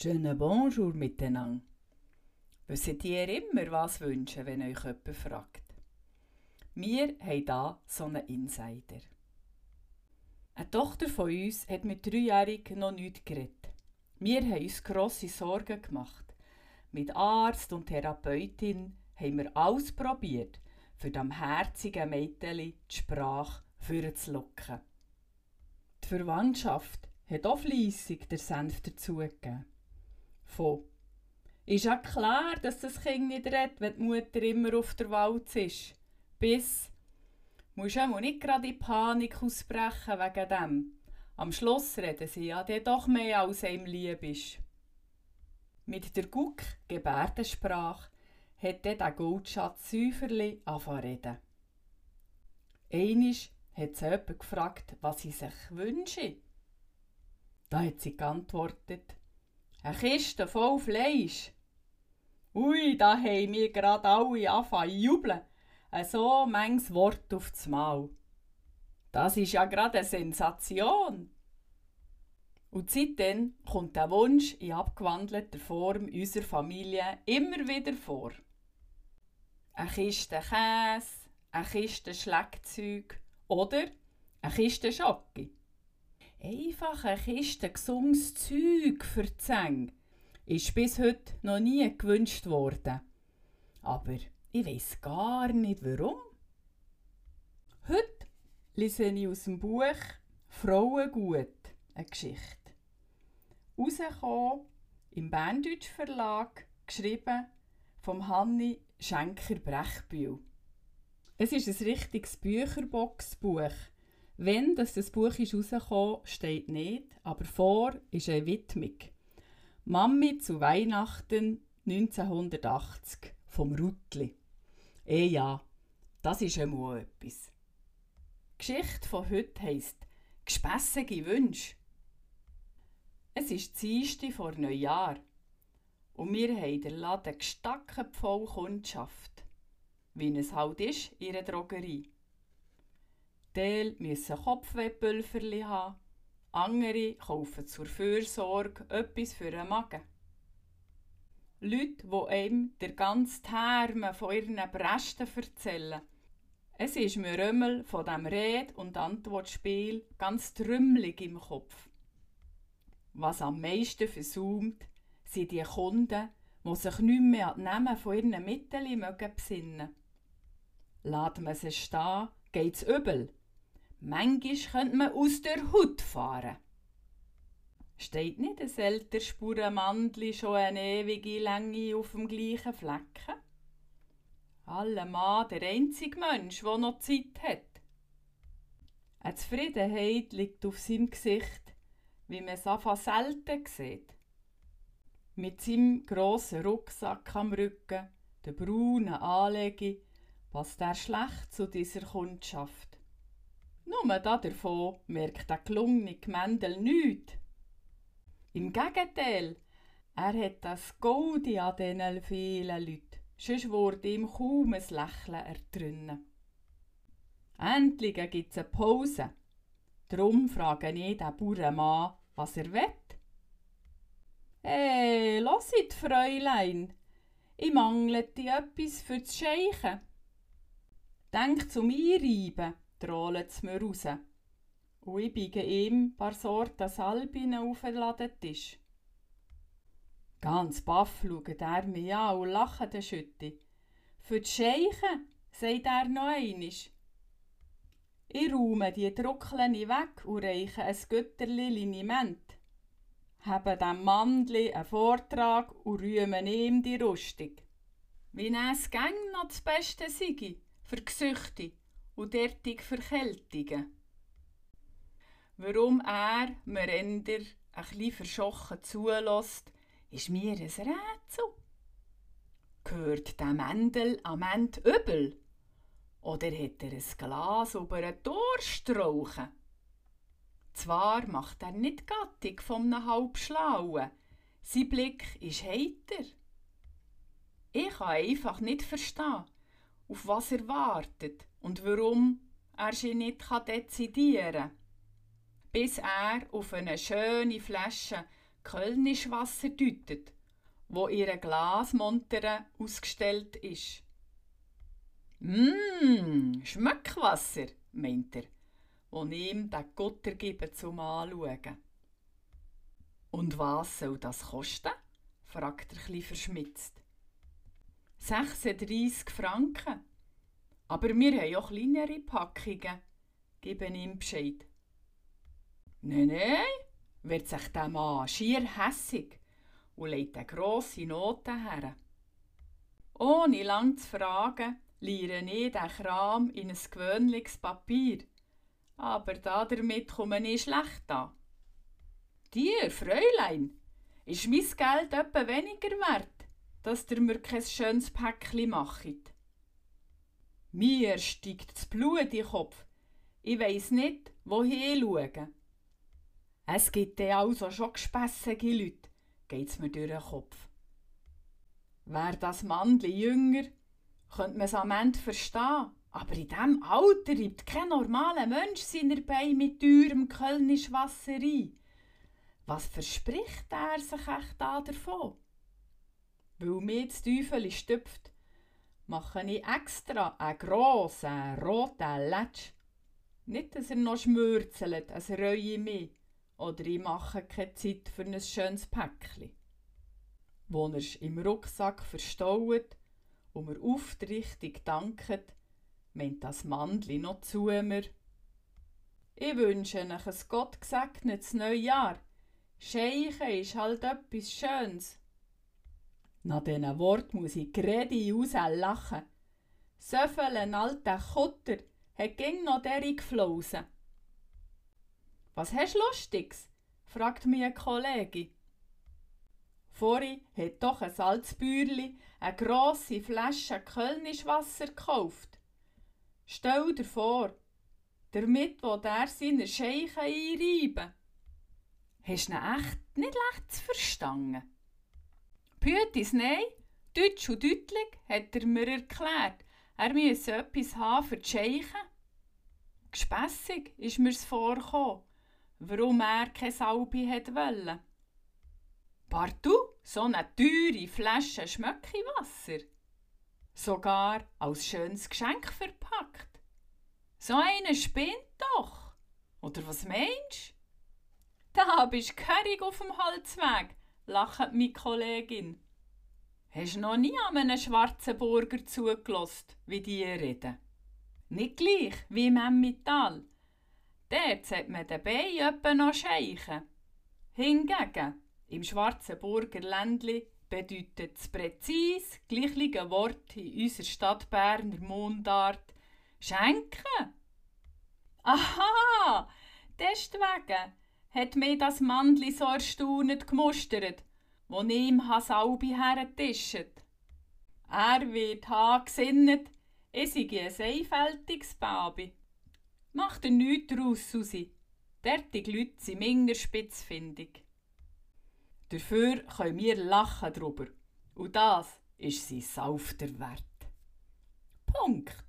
Schönen Bonjour miteinander. Wisst ihr immer, was wünschen, wenn euch jemand fragt? Wir haben hier so einen Insider. Eine Tochter von uns hat mit dreijährig noch nichts geredet. Wir haben uns grosse Sorgen gemacht. Mit Arzt und Therapeutin haben wir alles probiert, für dem herzigen Mädchen die Sprache vorzulocken. Die Verwandtschaft hat auch fleissig der Senf dazugegeben. Von ist ja klar, dass das Kind nicht redet, wenn die Mutter immer auf der Wald ist. Bis musst du nicht gerade in Panik ausbrechen wegen dem. Am Schluss reden sie ja dann doch mehr als einem lieb ist. Mit der Guck Gebärdensprache hat dann der Goldschatz Säuferli angefangen reden. Einisch hat sie jemand gefragt, was sie sich wünsche. Da hat sie geantwortet, eine Kiste voll Fleisch. Ui, da haben wir gerade alle angefangen jubeln. So manches Wort aufs Mal. Das ist ja gerade eine Sensation. Und seitdem kommt der Wunsch in abgewandelter Form unserer Familie immer wieder vor. Eine Kiste Käse, eine Kiste Schlagzeug oder eine Kiste Schocke. Einfach eine Kiste gesundes Zeug für die Zähne ist bis heute noch nie gewünscht worden. Aber ich weiß gar nicht warum. Heute lese ich aus dem Buch Frauengut eine Geschichte. Rausgekommen im Berndeutsch Verlag, geschrieben vom Hanni Schenker-Brechbühl. Es ist ein richtiges Bücherboxbuch. Wenn das, das Buch ist rausgekommen, steht nicht, aber vor ist eine Widmung. Mami zu Weihnachten 1980 vom Rutli. Eh ja, das ist einmal etwas. Die Geschichte von heute heisst «Gespässige Wünsche». Es ist die Dienstag vor Neujahr und wir haben den Laden gestackert voll Kundschaft, wie es halt ist in einer Drogerie. Teil müssen Kopfwehpulverli haben, andere kaufen zur Fürsorge etwas für den Magen. Leute, die einem der ganze Terme von ihren Bresten erzählen. Es ist mir Römmel von dem Red- und Antwortspiel ganz trümmelig im Kopf. Was am meisten versucht, sind die Kunden, die sich nicht mehr an die Namen von ihren Mitteln besinnen Lässt man sie stehen, geht's übel. Manchmal könnte man aus der Hut fahren. Steht nicht ein älter Spurenmandli schon eine ewige Länge auf dem gleichen Flecken? Allemal der einzige Mensch, der noch Zeit hat. Eine Zufriedenheit liegt auf seinem Gesicht, wie man es einfach selten sieht. Mit seinem grossen Rucksack am Rücken, der braunen Anlege, passt er schlecht zu dieser Kundschaft. Nur davon merkt der gelungene Gemendel nichts. Im Gegenteil, er hat das Goldi an diesen vielen Leuten. Sonst würde ihm kaum ein Lächeln ertrinnen. Endlich gibt es eine Pause. Darum frage ich den Bauernmann, was er will. Hey, losit, Fräulein, ich mangle dir etwas für das Scheichen. Denk zum Einreiben, trollt es mir raus. Und ich biege ihm ein paar Sorten Salbinen auf den Ladentisch. Ganz baff schaut er mich an und lacht den Schütte. Für die Scheichen, sagt er noch einisch. Ich räume die Druckleni weg und reiche ein Götterli Liniment. Habe dem Mandli einen Vortrag und rühmen ihm die Rüstung. Wie es gäng noch das Beste sei, für Gesüchte und derartige Verkältungen. Warum er mir eher ein verschochen zulässt, ist mir ein Rätsel. Gehört der Mendel am Ende übel? Oder hat er ein Glas über einen Durst rauchen? Zwar macht er nicht gattig von einem Halbschlauen, sein Blick ist heiter. Ich kann einfach nicht verstehen, auf was er wartet und warum er sie nicht dezidieren kann. Bis er auf eine schöne Flasche Kölnisch Wasser deutet, wo ihre Glasmontere ausgestellt ist. Mmm, Schmeckwasser, meint er, und ihm den Gutter gebe zum Anschauen. Und was soll das kosten? fragt er chli verschmitzt. 36 Franken. Aber wir haben auch kleinere Packungen, geben ihm Bescheid. Nein, nein, wird sich der Mann schier hässig und legt eine grosse Note her. Ohne lang zu fragen, liere ich den Kram in ein gewöhnliches Papier. Aber damit komme ich schlecht an. Dir, Fräulein, ist mein Geld etwa weniger wert, dass ihr mir kein schönes Päckchen macht. Mir steigt das Blut in den Kopf. Ich weiss nicht, wohin schauen. Es gibt ja also schon gespässige Leute, geht's mir durch den Kopf. Wär das Mandli jünger, könnte man es am Ende verstehen. Aber in diesem Alter reibt kein normaler Mensch seine Beine mit teurem Kölnisch Wasser ein. Was verspricht er sich echt da davon? Weil mir das Teufel stüpft, mache ich extra einen grossen, roten Letsch. Nicht, dass er noch schmürzelt, es reue mich. Oder ich mache keine Zeit für ein schönes Päckchen. Wo er im Rucksack verstaut und mir aufrichtig danket, meint das Mandli noch zu mir. Ich wünsche euch ein gottgesegnetes Neujahr. Scheichen ist halt etwas Schönes. Nach diesen Worten muss ich gerade rauslachen. So viel alter Kutter hat ging noch derig geflossen. Was hast du Lustiges? fragt mich ein Kollege. Vorhin hat doch ein Salzbüerli eine grosse Flasche Kölnischwasser gekauft. Stell dir vor, damit wo der seine Scheiche einreiben. Hast du ihn echt nicht leicht zu verstanden? Pütis, nein, deutsch und deutlich hat er mir erklärt, er müsse etwas haben für die Scheiche. Gespässig ist mir's vorgekommen, warum er keine Salbe hat wollen. Partout, so eine teure Flasche Schmöckiwasser. Sogar als schönes Geschenk verpackt. So eine spinnt doch. Oder was meinst? Da bist du auf dem Holzweg, lacht meine Kollegin. Hast du noch nie an einem schwarzen Burger zugelost, wie die reden? Nicht gleich wie im Emmental. Dort hat man den Bein noch scheichen. Hingegen, im Schwarzenburger Ländli bedeutet das präzise gleiche Wort in unserer Stadt Berner Mundart schenken. Aha, deswegen hat mir das Mandli so erstaunet gemustert, wo ihm Salbi hergetischt. Er wird ha gesinnet, ich sei ein einfältiges Baby. Macht er nichts daraus, Susi. Derartige Leute sind minder spitzfindig. Dafür können wir lachen drüber. Und das ist sein Sauf der Wert. Punkt.